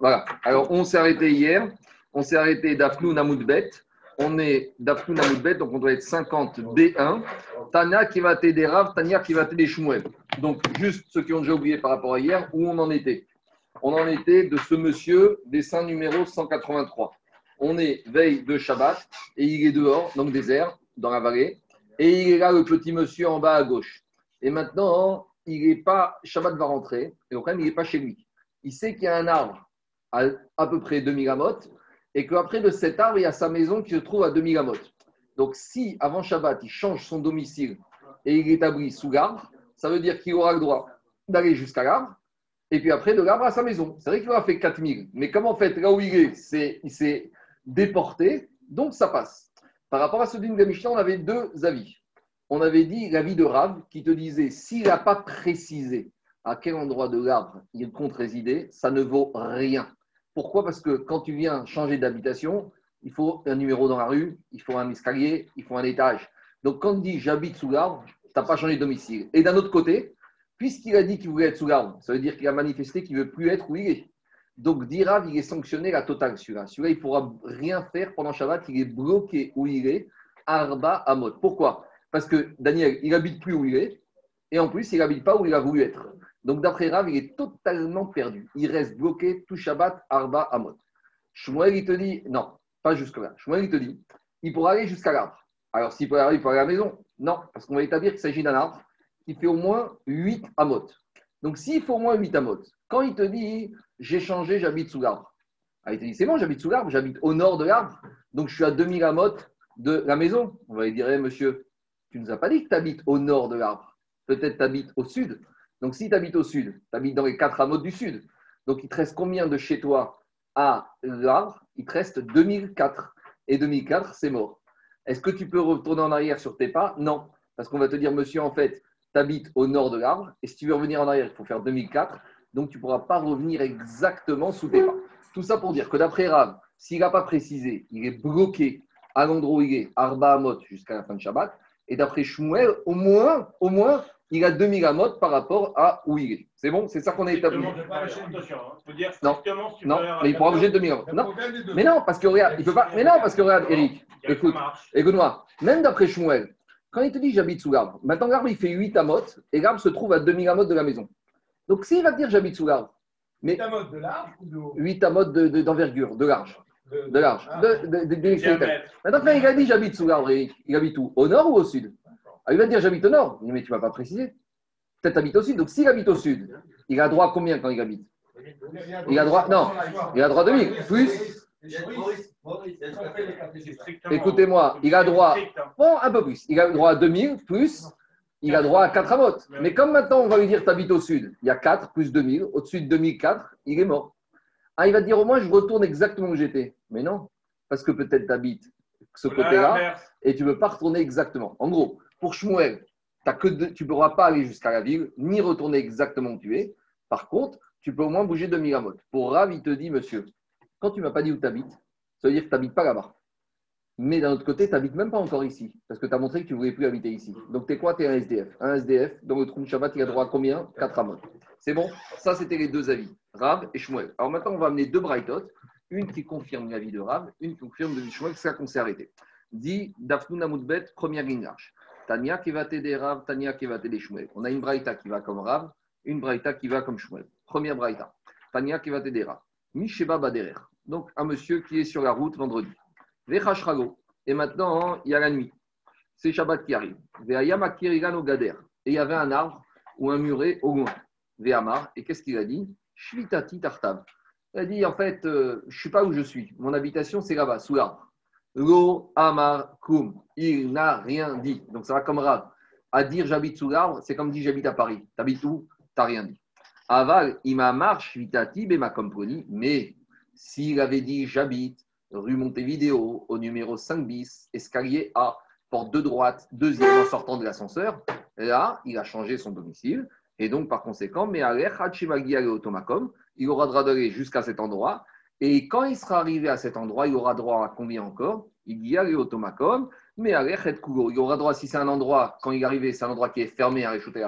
Voilà. Alors, on s'est arrêté hier. On s'est arrêté d'Afnou Namoudbet. On est d'Afnou Namoudbet, donc on doit être 50 B1. Tania qui va t'aider Rav, Tania qui va t'aider Shmuel. Donc, juste ceux qui ont déjà oublié par rapport à hier, où on en était On en était de ce monsieur, dessin numéro 183. On est veille de Shabbat et il est dehors, donc désert, dans la vallée. Et il est là, le petit monsieur en bas à gauche. Et maintenant, il n'est pas, Shabbat va rentrer, et au il n'est pas chez lui. Il sait qu'il y a un arbre à à peu près 2000 amotes, et qu'après de cet arbre, il y a sa maison qui se trouve à 2000 amotes. Donc, si avant Shabbat, il change son domicile et il établit sous l'arbre, ça veut dire qu'il aura le droit d'aller jusqu'à l'arbre, et puis après de l'arbre à sa maison. C'est vrai qu'il aura fait 4000, mais comme en fait, là où il est, il s'est déporté, donc ça passe. Par rapport à ce d'une Mishnah, on avait deux avis. On avait dit l'avis de Rav qui te disait s'il n'a pas précisé à quel endroit de l'arbre il compte résider, ça ne vaut rien. Pourquoi? Parce que quand tu viens changer d'habitation, il faut un numéro dans la rue, il faut un escalier, il faut un étage. Donc quand on dit j'habite sous l'arbre, tu n'as pas changé de domicile. Et d'un autre côté, puisqu'il a dit qu'il voulait être sous l'arbre, ça veut dire qu'il a manifesté qu'il ne veut plus être où il est. Donc Dirav, il est sanctionné la totale celui-là. Celui-là, il ne pourra rien faire pendant Shabbat, il est bloqué où il est, Arba Amot. Pourquoi? Parce que Daniel, il habite plus où il est, et en plus, il n'habite pas où il a voulu être. Donc d'après Rav, il est totalement perdu. Il reste bloqué tout Shabbat, Arba Amot. Shmuel, il te dit, non, pas jusque-là. Shmuel, il te dit, il pourra aller jusqu'à l'arbre. Alors s'il peut aller, il aller à la maison Non, parce qu'on va établir qu'il s'agit d'un arbre qui fait au moins 8 Amot. Donc s'il faut au moins 8 Amot, quand il te dit, j'ai changé, j'habite sous l'arbre. Ah, il te dit, c'est bon, j'habite sous l'arbre, j'habite au nord de l'arbre, donc je suis à 2000 Amot de la maison. On va lui dire, eh, monsieur, tu ne nous as pas dit que tu habites au nord de l'arbre. Peut-être tu habites au sud. Donc si tu habites au sud, tu habites dans les 4 Amot du sud. Donc il te reste combien de chez toi à l'arbre Il te reste 2004. Et 2004, c'est mort. Est-ce que tu peux retourner en arrière sur tes pas? Non. Parce qu'on va te dire, monsieur, en fait, tu habites au nord de l'arbre. Et si tu veux revenir en arrière, il faut faire 2004. Donc tu ne pourras pas revenir exactement sous tes pas. Tout ça pour dire que d'après Rav, s'il n'a pas précisé, il est bloqué à l'endroit où il est, Arba Amot, jusqu'à la fin de Shabbat. Et d'après Shmuel, au moins, au moins, il a 2000 amot par rapport à où il est. C'est bon C'est ça qu'on a établi. Hein. Non, non, mais il pourra bouger de 2000 amot. Non, mais non, parce que regarde, il peut pas. Mais non, parce que regarde, Eric, écoute, marche. écoute-moi, même d'après Shmuel, quand il te dit j'habite sous l'arbre, maintenant l'arbre il fait 8 amot et l'arbre se trouve à 2000 amot de la maison. Donc s'il va te dire j'habite sous l'arbre, mais Ta mode de large ou de haut 8 amot de- de- d'envergure, de, large, de large, Ah. de, de, de- de l'extrémité. Diamètre. Maintenant, quand il a dit j'habite sous l'arbre, Eric, il habite où? Au nord ou au sud? Ah, Il va dire j'habite au nord. Il dit, mais tu ne m'as pas précisé. Peut-être habite au sud. Donc s'il habite au sud, il a droit à combien quand il habite? Il a droit- non, Il a droit de 1000. Plus, écoutez-moi, il a droit, bon, un peu plus. Il a droit à 2000, plus, il a droit à 4 amotes. Mais comme maintenant, on va lui dire tu habites au sud, il y a 4 plus 2000. Au-dessus de 2004, il est mort. Ah, il va te dire au moins, je retourne exactement où j'étais. Mais non, parce que peut-être tu habites ce côté-là. et tu ne veux pas retourner exactement. En gros, pour Shmuel, tu ne pourras pas aller jusqu'à la ville, ni retourner exactement où tu es. Par contre, tu peux au moins bouger de Miramot. Pour Rav, il te dit, monsieur, quand tu ne m'as pas dit où tu habites, ça veut dire que tu n'habites pas là-bas. Mais d'un autre côté, tu n'habites même pas encore ici, parce que tu as montré que tu ne voulais plus habiter ici. Donc, tu es quoi Tu es un SDF. Un SDF, dans le trou de Shabbat, il a droit à combien? 4 amot. C'est bon? Ça, c'était les deux avis, Rav et Shmuel. Alors maintenant, on va amener deux brightot, une qui confirme l'avis de Rav, une qui confirme de Shmuel, c'est ça qu'on s'est arrêté. Dit Dafnoun Amoudbet, première ligne large. Tania qui va t'aider Rav, Tania qui va t'aider Shmuel. On a une braïta qui va comme Rav, une braïta qui va comme Shmuel. Première braïta. Tania qui va t'aider Rav. Misheba Baderer. Donc un monsieur qui est sur la route vendredi. Vechashrago. Et maintenant, il y a la nuit. C'est Shabbat qui arrive. Ve'ayama Kirigan Gader. Et il y avait un arbre ou un muret au loin. Ve'amar. Et qu'est-ce qu'il a dit? Shvitati Tartav. Il a dit en fait, euh, je ne suis pas où je suis. Mon habitation, c'est là-bas, sous l'arbre. Lo Amar Kum. Il n'a rien dit. Donc ça va comme Rav. À dire j'habite sous l'arbre, c'est comme dit j'habite à Paris. T'habites où? T'as rien dit. Aval, Imamar, Shvitati, Bema Komponi. Mais s'il avait dit j'habite rue Montevideo, au numéro 5 bis, escalier A, porte de droite, deuxième en sortant de l'ascenseur, là, il a changé son domicile. Et donc, par conséquent, mais Automakom, il aura droit d'aller jusqu'à cet endroit. Et quand il sera arrivé à cet endroit, il aura droit à combien encore? Il y a les automakom, mais il aura droit, si c'est un endroit, quand il est arrivé, c'est un endroit qui est fermé à Réchouté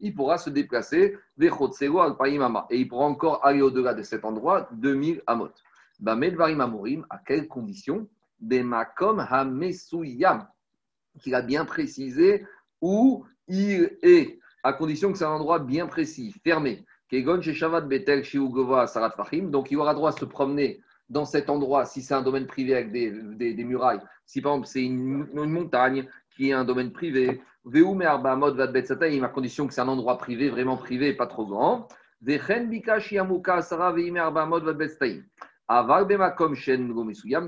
il pourra se déplacer vers al Et il pourra encore aller au-delà de cet endroit, 2000 amot. Bamed Amorim, à quelles conditions? Des makom hamesuyam, qu'il a bien précisé où il est, à condition que c'est un endroit bien précis, fermé. Donc il aura droit de se promener dans cet endroit si c'est un domaine privé avec des, des, murailles. Si par exemple c'est une, montagne qui est un domaine privé, à condition que c'est un endroit privé, vraiment privé, pas trop grand. Mais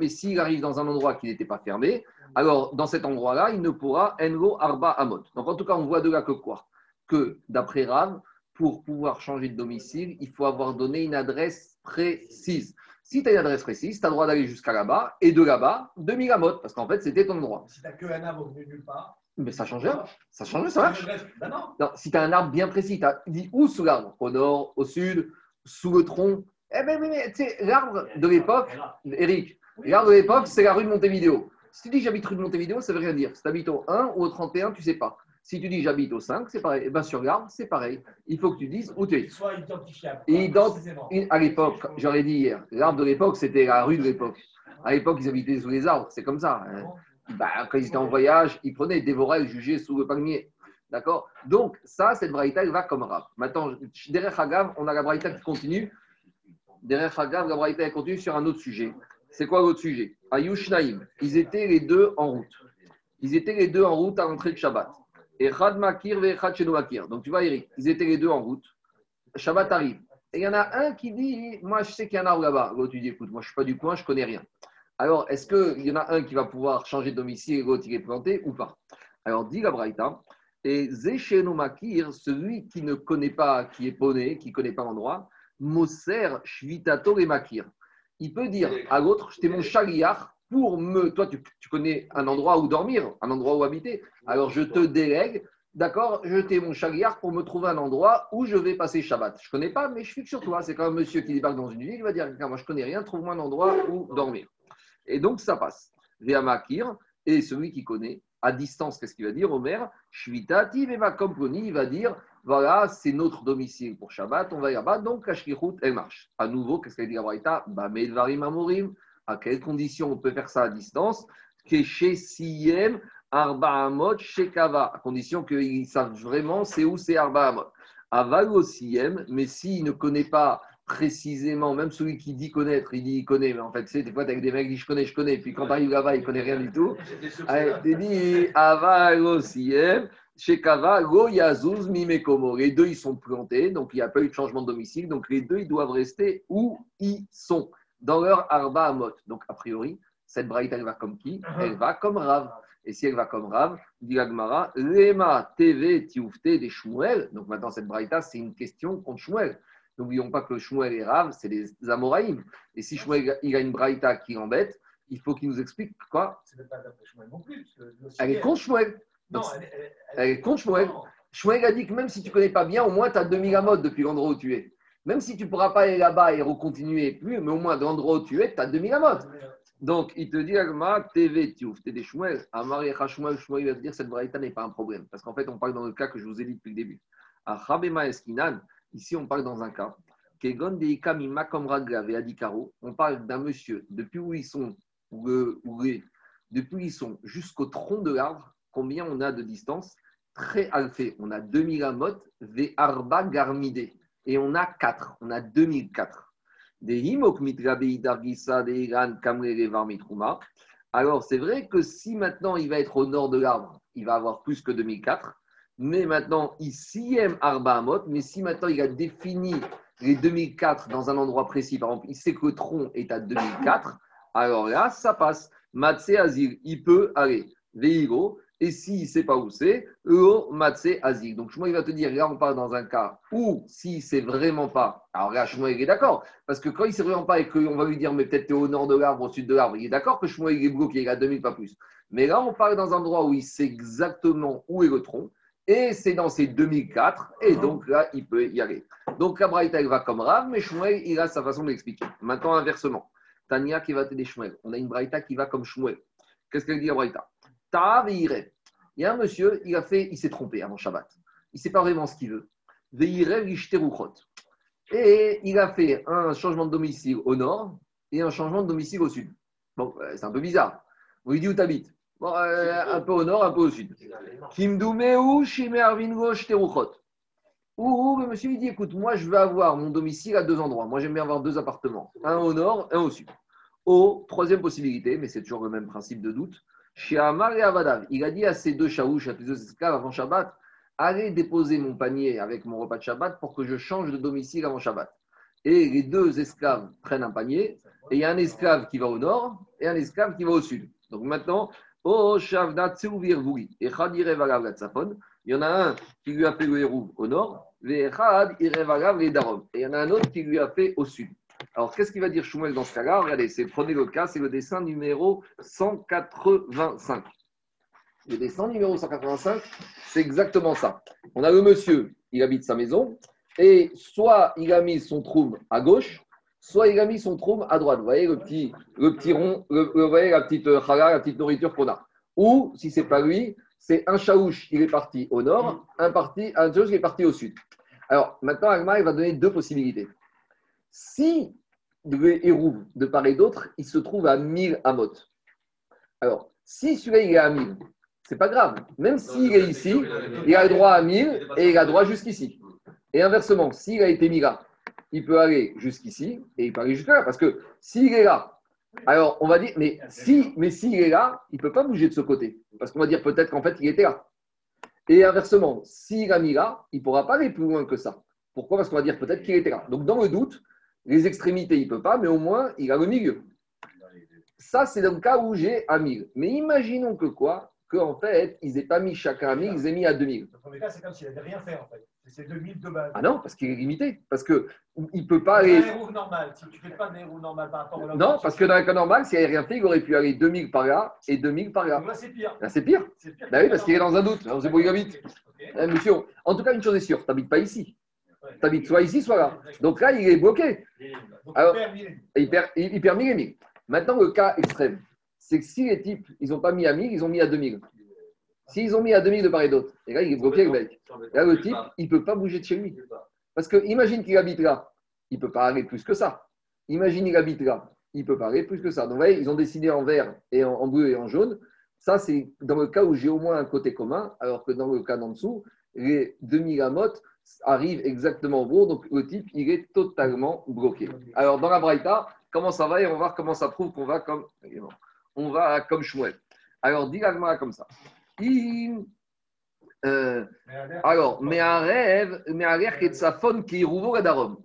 s'il arrive dans un endroit qui n'était pas fermé, alors dans cet endroit-là, il ne pourra engo arba amot. Donc en tout cas, on voit de là que quoi? Que d'après Rav, pour pouvoir changer de domicile, il faut avoir donné une adresse précise. Si tu as une adresse précise, tu as le droit d'aller jusqu'à là-bas et de là-bas, 2000 amot, parce qu'en fait, c'était ton endroit. Si tu n'as qu'un arbre venu nulle part. Mais ça change rien. Ça change, ça marche. Ben non. si tu as un arbre bien précis, tu as dit où sous l'arbre? Au nord, au sud, sous le tronc? Eh bien, mais, tu sais, l'arbre de l'époque, Eric, l'arbre de l'époque, c'est la rue de Montevideo. Si tu dis j'habite rue de Montevideo, ça ne veut rien dire. Si tu habites au 1 ou au 31, tu ne sais pas. Si tu dis j'habite au 5, c'est pareil. Et eh bien sur l'arbre, c'est pareil. Il faut que tu dises où tu es. Soit identifiable. à l'époque, j'aurais dit hier, l'arbre de l'époque, c'était la rue de l'époque. À l'époque, ils habitaient sous les arbres. C'est comme ça. Hein. Bah, quand ils étaient en voyage, ils prenaient, dévoraient, jugeaient sous le palmier. D'accord? Donc, ça, cette braïta, elle va comme rap. Maintenant, derrière Hagav, on a la braïta qui continue. Derrière Hagav, la braïta, elle continue sur un autre sujet. C'est quoi l'autre sujet? Ayush Naïm, ils étaient les deux en route. Ils étaient les deux en route à l'entrée de Shabbat. Et Chad Makir et Chad Makir. Donc tu vois, Eric, ils étaient les deux en route. Shabbat arrive. Et il y en a un qui dit Moi, je sais qu'il y a un arbre là-bas. L'autre, tu dis Écoute, moi, je ne suis pas du coin, je ne connais rien. Alors, est-ce qu'il y en a un qui va pouvoir changer de domicile et l'autre, il est planté ou pas? Alors, dit la Braïta et Zécheno Makir, celui qui ne connaît pas, qui est poney, qui ne connaît pas l'endroit, Moser Shvitato et Makir il peut dire à l'autre, j'étais mon chariard pour me. Toi, tu, connais un endroit où dormir, un endroit où habiter. Alors, je te délègue, d'accord, je t'ai mon chariard pour me trouver un endroit où je vais passer Shabbat. Je ne connais pas, mais je fixe sur toi. C'est comme un monsieur qui débarque dans une ville, il va dire Moi, je ne connais rien, trouve-moi un endroit où dormir. Et donc, ça passe. Makir, et celui qui connaît, à distance, qu'est-ce qu'il va dire Omer, Shvitati, Komponi, il va dire voilà, c'est notre domicile pour Shabbat, on va y là-bas, donc la elle marche. À nouveau, qu'est-ce qu'elle dit à Braïta bah, Amorim, à quelles conditions on peut faire ça à distance? Chez Siem, Arba Amot, chez Kava, à condition qu'ils savent vraiment c'est où c'est Arba Amot. Aval Siem, mais s'il ne connaît pas précisément, même celui qui dit connaître, il dit il connaît, mais en fait, c'est des fois, avec des mecs qui disent je connais, je connais, puis quand tu arrives là-bas, il ne connaît rien du tout. Il dit Aval Siem, chez Kava, Go Yazuz Mimekomo. Les deux, ils sont plantés, donc il n'y a pas eu de changement de domicile. Donc les deux, ils doivent rester où ils sont, dans leur Arba Amot. Donc a priori, cette braïta, elle va comme qui uh-huh. Elle va comme Rav. Et si elle va comme Rav, dit Agmara, Lema TV Tioufte des Shmuel. Donc maintenant, cette braïta, c'est une question contre Shmuel. N'oublions pas que Shmuel et Rav, c'est des Amoraïm. Et si Shmuel il a une braïta qui l'embête, il faut qu'il nous explique quoi pas non plus. elle est contre Shmuel. Non, elle, est contre Shmuel. Shmuel a dit que même si tu ne connais pas bien, au moins tu as 2000 amodes depuis l'endroit où tu es. Même si tu ne pourras pas aller là-bas et recontinuer plus, mais au moins de l'endroit où tu es, tu as 2000 amodes. Donc, il te dit, Agma, TV, tu t'es des Shmuel. Amar Shmuel, Shmuel va te dire, cette braïta n'est pas un problème. Parce qu'en fait, on parle dans le cas que je vous ai dit depuis le début. À Chabema Eskinan, ici, on parle dans un cas. Kegon Deikami Makom et Adikaro, on parle d'un monsieur, depuis où ils sont, depuis où ils sont jusqu'au tronc de l'arbre, combien on a de distance? Très alphé. On a 2000 amot, V arba garmide. Et on a 4. On a 2004. Des Alors, c'est vrai que si maintenant il va être au nord de l'arbre, il va avoir plus que 2004. Mais maintenant, ici, aime arba. Mais si maintenant il a défini les 2004 dans un endroit précis, par exemple, il sait que le tronc est à 2004, alors là, ça passe. Matse Azir, il peut aller. Veigo, et s'il ne sait pas où c'est, Eo Matse Azig. Donc Shmuel va te dire, là on parle dans un cas où si c'est vraiment pas, alors là Shmuel est d'accord, parce que quand il ne sait vraiment pas et qu'on va lui dire, mais peut-être tu es au nord de l'arbre, au sud de l'arbre, il est d'accord que Shmuel est bloqué, il a 2000 pas plus. Mais là on parle dans un endroit où il sait exactement où est le tronc, et c'est dans ces 2004, et donc là il peut y aller. Donc la Braïta va comme Rav, mais Shmuel il a sa façon d'expliquer. Maintenant inversement, Tania qui va t'aider Shmuel, on a une Braïta qui va comme Shmuel. Qu'est-ce qu'elle dit la Braïta? Il y a un monsieur, il a fait, il s'est trompé avant Shabbat. il ne sait pas vraiment ce qu'il veut. Et il a fait un changement de domicile au nord et un changement de domicile au sud. Bon, euh, c'est un peu bizarre. On lui dit où tu habites bon, euh, Un peu au nord, un peu au sud. Kimdoumeu Shteruchot. Ou le monsieur il dit écoute, moi je veux avoir mon domicile à deux endroits. Moi j'aime bien avoir deux appartements, un au nord, un au sud. Au troisième possibilité, mais c'est toujours le même principe de doute, et il a dit à ces deux chaouches, à ces deux esclaves avant Shabbat, allez déposer mon panier avec mon repas de Shabbat pour que je change de domicile avant Shabbat. Et les deux esclaves prennent un panier, et il y a un esclave qui va au nord et un esclave qui va au sud. Donc maintenant, Oh il y en a un qui lui a fait le héros au nord, et il y en a un autre qui lui a fait au sud. Alors, qu'est-ce qu'il va dire Shmuel dans ce cas-là? Regardez, c'est, prenez le cas, c'est le dessin numéro 185. Le dessin numéro 185, c'est exactement ça. On a le monsieur, il habite sa maison, et soit il a mis son trou à gauche, soit il a mis son trou à droite. Vous voyez le petit, le petit rond, vous voyez la petite euh, chala, la petite nourriture qu'on a. Ou, si c'est pas lui, c'est un chaouche, il est parti au nord, un, parti, un chaouche qui est parti au sud. Alors, maintenant, Agma, il va donner deux possibilités. Si le héros de part et d'autre, il se trouve à 1000 amot. Alors, si celui-là, il est à 1000, c'est pas grave. Même s'il est ici, il a le droit à 1000 et il a le droit jusqu'ici. Et inversement, s'il a été mis là, il peut aller jusqu'ici et il peut aller jusque-là. Parce que s'il est là, alors, on va dire, mais si, mais s'il est là, il ne peut pas bouger de ce côté. Parce qu'on va dire peut-être qu'en fait, il était là. Et inversement, s'il a mis là, il ne pourra pas aller plus loin que ça. Pourquoi? Parce qu'on va dire peut-être qu'il était là. Donc, dans le doute, les extrémités, il ne peut pas, mais au moins, il a le milieu. Ça, c'est dans le cas où j'ai un 1000. Mais imaginons que quoi? Qu'en fait, ils n'aient pas mis chacun à 1000, ils aient mis à 2000. Le premier cas, c'est comme s'il n'avait rien fait, en fait. C'est 2000 de base. Ah non, parce qu'il est limité. Parce qu'il ne peut pas C'est aller. un héros normal. Si tu ne fais pas un héros normal par rapport au Non, parce que dans un cas normal, s'il n'avait rien fait, il aurait pu aller 2000 par là et 2000 par là. Là, c'est pire. Là, c'est pire. C'est pire Bah oui, parce qu'il est dans un doute. On sait pas où il habite. Ok. Eh, monsieur, en tout cas, une chose est sûre, tu n'habites pas ici. Habites soit ici, soit là. Donc là, il est bloqué. Alors- il perd mille. Et il perd, il, il perd 1000 et 1000. Maintenant, le cas extrême, c'est que si les types, ils n'ont pas mis à 1000, ils ont mis à 2000. S'ils ont mis à 2000 de part et d'autre, là, il est bloqué, le. Là, le type, il ne peut pas bouger de chez lui. Parce que imagine qu'il habite là, il ne peut pas aller plus que ça. Imagine qu'il habite là, il peut pas aller plus que ça. Donc, vous ils ont décidé en vert et en, bleu et en jaune. Ça, c'est dans le cas où j'ai au moins un côté commun, alors que dans le cas d'en dessous, les 2000 arrivent exactement au bout. Donc, le type, il est totalement bloqué. Alors, dans la Braïta, comment ça va Et on va voir comment ça prouve qu'on va comme, on va comme Shmuel. Alors, l'agma comme ça. Il- euh, alors, mais un rêve, mais un rêve qui est de sa faune qui est.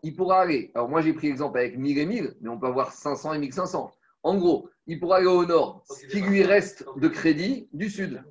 Il pourra aller. Alors, moi, j'ai pris l'exemple avec 1000 et 1000, mais on peut avoir 500 et 1500. En gros, il pourra aller au nord, ce qui lui reste de crédit du sud.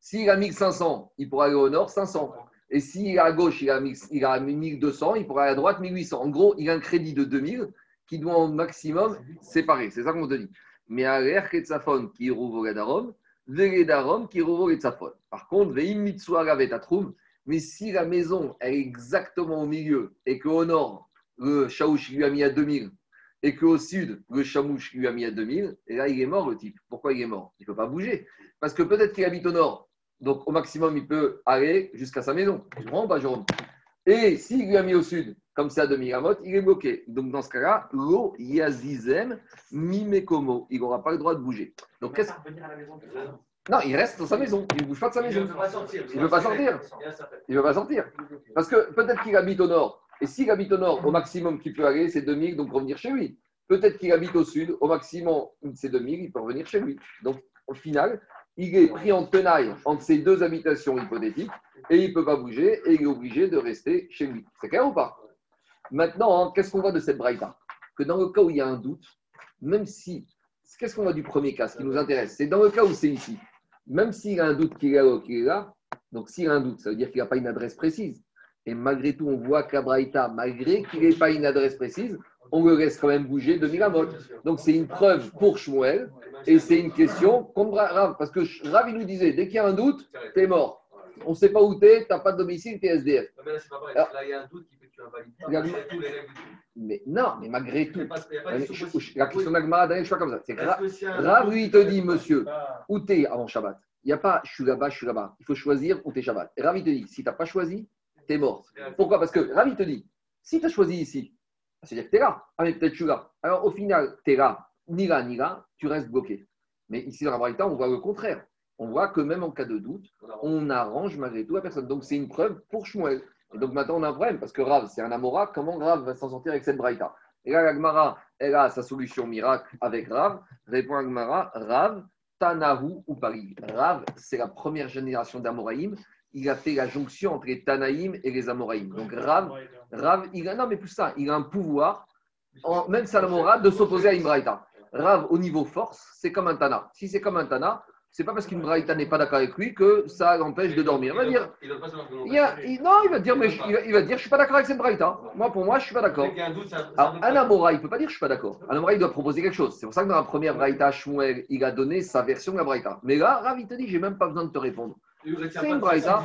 S'il a 1500, il pourra aller au nord 500. Et s'il est à gauche, il a, 1000 il a 1200, il pourra aller à droite 1800. En gros, il a un crédit de 2000 qui doit au maximum séparer. C'est ça qu'on te dit. Mais à l'air qui faune qui rouveau à Darom, Veredarom qui rouvre et tsafon. Par contre, Veim Mitsua Gavetatrum, mais si la maison est exactement au milieu et qu'au nord, le Shaouch lui a mis à 2000 et qu'au sud, le Chamouche lui a mis à 2000, et là, il est mort le type. Pourquoi il est mort? Il ne peut pas bouger. Parce que peut-être qu'il habite au nord, donc au maximum, il peut aller jusqu'à sa maison. Pas, Jérôme Et s'il lui a mis au sud, comme c'est à 2000 amot, il est bloqué. Donc dans ce cas-là, lo yazizem mimekomo. Il n'aura pas le droit de bouger. Donc qu'est-ce Non, il reste dans sa maison. Il ne bouge pas de sa maison. pas sortir. Il veut pas sortir. Il ne veut pas sortir. Parce que peut-être qu'il habite au nord. Et s'il habite au nord, au maximum qu'il peut aller, c'est 2000, donc revenir chez lui. Peut-être qu'il habite au sud, au maximum, c'est 2000, il peut revenir chez lui. Donc, au final, il est pris en tenaille entre ces deux habitations hypothétiques et il ne peut pas bouger et il est obligé de rester chez lui. C'est clair ou pas? Maintenant, hein, qu'est-ce qu'on voit de cette braïta? Que dans le cas où il y a un doute, même si. Qu'est-ce qu'on voit du premier cas? Ce qui nous intéresse, c'est dans le cas où c'est ici. Même s'il a un doute qu'il est là, là, donc s'il a un doute, ça veut dire qu'il n'a pas une adresse précise. Et malgré tout, on voit qu'à Braïta, malgré qu'il n'ait pas une adresse précise, on le laisse quand même bouger de Miramot. Donc c'est une preuve pour Shmuel et c'est une question contre Rav. Parce que Rav, il nous disait, dès qu'il y a un doute, t'es mort. On ne sait pas où t'es, t'as pas de domicile, t'es SDF. Mais là, c'est pas vrai. Alors- Là, il y a un doute qui fait que tu invalides pas. Il tous les règles. Mais non, mais malgré Il tout. il La question d'Agmara, je ne suis pas comme ça. C'est Rav, Rav, lui, il te fait- dit, monsieur, où t'es avant Shabbat? Il n'y a pas je suis là-bas, je suis là-bas. Il faut choisir où t'es Shabbat. Et Rav, il te dit, si tu n'as pas choisi, t'es mort. Pourquoi? Parce que Ravi te dit, si tu as choisi ici, c'est-à-dire que tu es là, ah, mais peut-être je suis là. Alors au final, tu es là, ni là, ni là, tu restes bloqué. Mais ici dans la Braïta, on voit le contraire. On voit que même en cas de doute, on arrange malgré tout la personne. Donc c'est une preuve pour Shmuel. Et donc maintenant on a un problème parce que Rav, c'est un Amora. Comment Rav va s'en sortir avec cette Braïta? Et là, la elle a sa solution miracle avec Rav. Répond la Gemara, Rav, Tanahu ou Paris. Rav, c'est la première génération d'Amoraïm. Il a fait la jonction entre les Tanaïm et les Amoraïm. Donc Rav, Rav, il a, non mais plus ça, il a un pouvoir, en, même Salamora, de s'opposer à une Braïta. Rav, au niveau force, c'est comme un Tana. Si c'est comme un Tana, c'est pas parce qu'une Braïta n'est pas d'accord avec lui que ça l'empêche de dormir. Il va dire, Il donne pas son argument. il y a- il- non, il va dire, mais je, il va, il va dire, je suis pas d'accord avec cette Braïta. Moi, pour moi, je suis pas d'accord. Alors, un. Amora, il ne peut pas dire je suis pas d'accord. Un Amora, il doit proposer quelque chose. C'est pour ça que dans la première Braïta, Shmuel, il a donné sa version de la Braïta. Mais là, Rav, il te dit, j'ai même pas besoin de te répondre. C'est une braïta.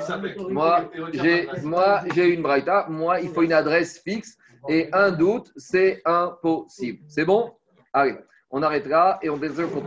Moi, j'ai, moi, j'ai une Braïta. Moi, il faut une adresse fixe. Et un doute, c'est impossible. C'est bon? Allez, on arrête là et on pour